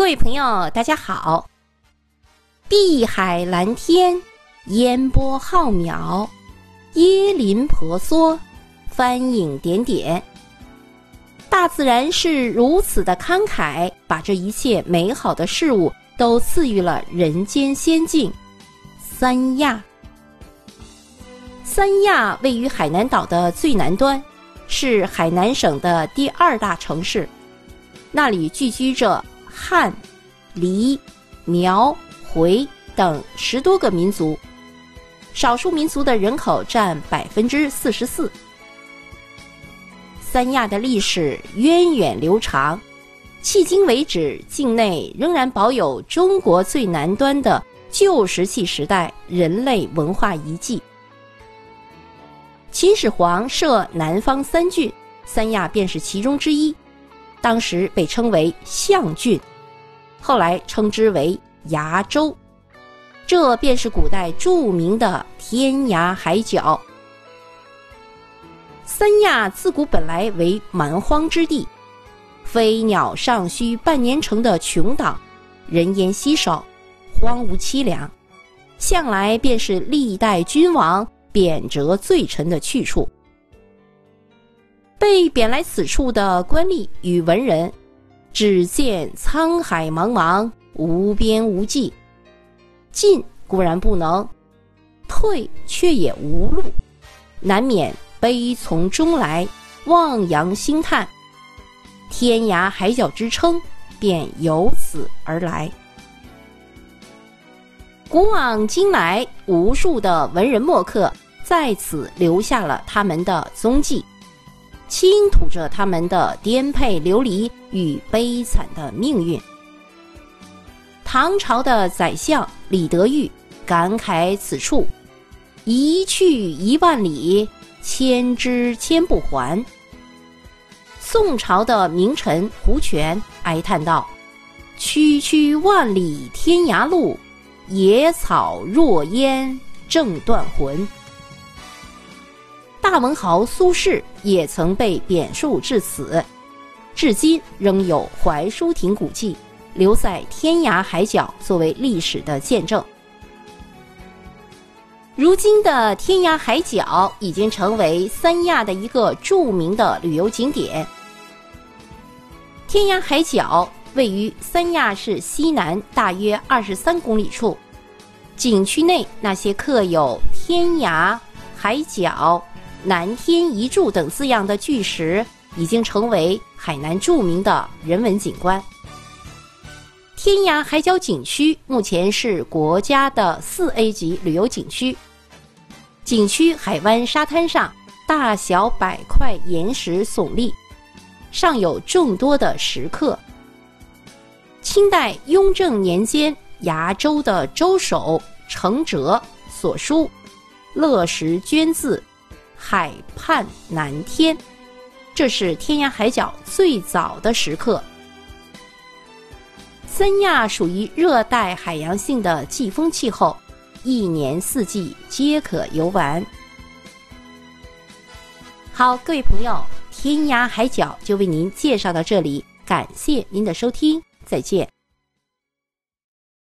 各位朋友，大家好。碧海蓝天，烟波浩渺，椰林婆娑，帆影点点。大自然是如此的慷慨，把这一切美好的事物都赐予了人间仙境——三亚。三亚位于海南岛的最南端，是海南省的第二大城市，那里聚居着汉、黎、苗、回。等十多个民族，少数民族的人口占百分之四十四。三亚的历史源远流长，迄今为止，境内仍然保有中国最南端的旧石器时代人类文化遗迹。秦始皇设南方三郡，三亚便是其中之一，当时被称为象郡，后来称之为崖州。这便是古代著名的天涯海角。三亚自古本来为蛮荒之地，飞鸟尚需半年成的穷岛，人烟稀少，荒芜凄凉，向来便是历代君王贬谪罪臣的去处。被贬来此处的官吏与文人，只见沧海茫茫，无边无际。进固然不能，退却也无路，难免悲从中来，望洋兴叹，天涯海角之称便由此而来。古往今来，无数的文人墨客在此留下了他们的踪迹，倾吐着他们的颠沛流离与悲惨的命运。唐朝的宰相李德裕感慨此处“一去一万里，千之千不还”。宋朝的名臣胡权哀叹道：“区区万里天涯路，野草若烟正断魂。”大文豪苏轼也曾被贬黜至此，至今仍有槐树亭古迹。留在天涯海角，作为历史的见证。如今的天涯海角已经成为三亚的一个著名的旅游景点。天涯海角位于三亚市西南大约二十三公里处，景区内那些刻有“天涯海角”“南天一柱”等字样的巨石，已经成为海南著名的人文景观。天涯海角景区目前是国家的四 A 级旅游景区。景区海湾沙滩上，大小百块岩石耸立，上有众多的石刻。清代雍正年间，崖州的州守程哲所书“乐石捐字，海畔南天”，这是天涯海角最早的石刻。三亚属于热带海洋性的季风气候，一年四季皆可游玩。好，各位朋友，天涯海角就为您介绍到这里，感谢您的收听，再见。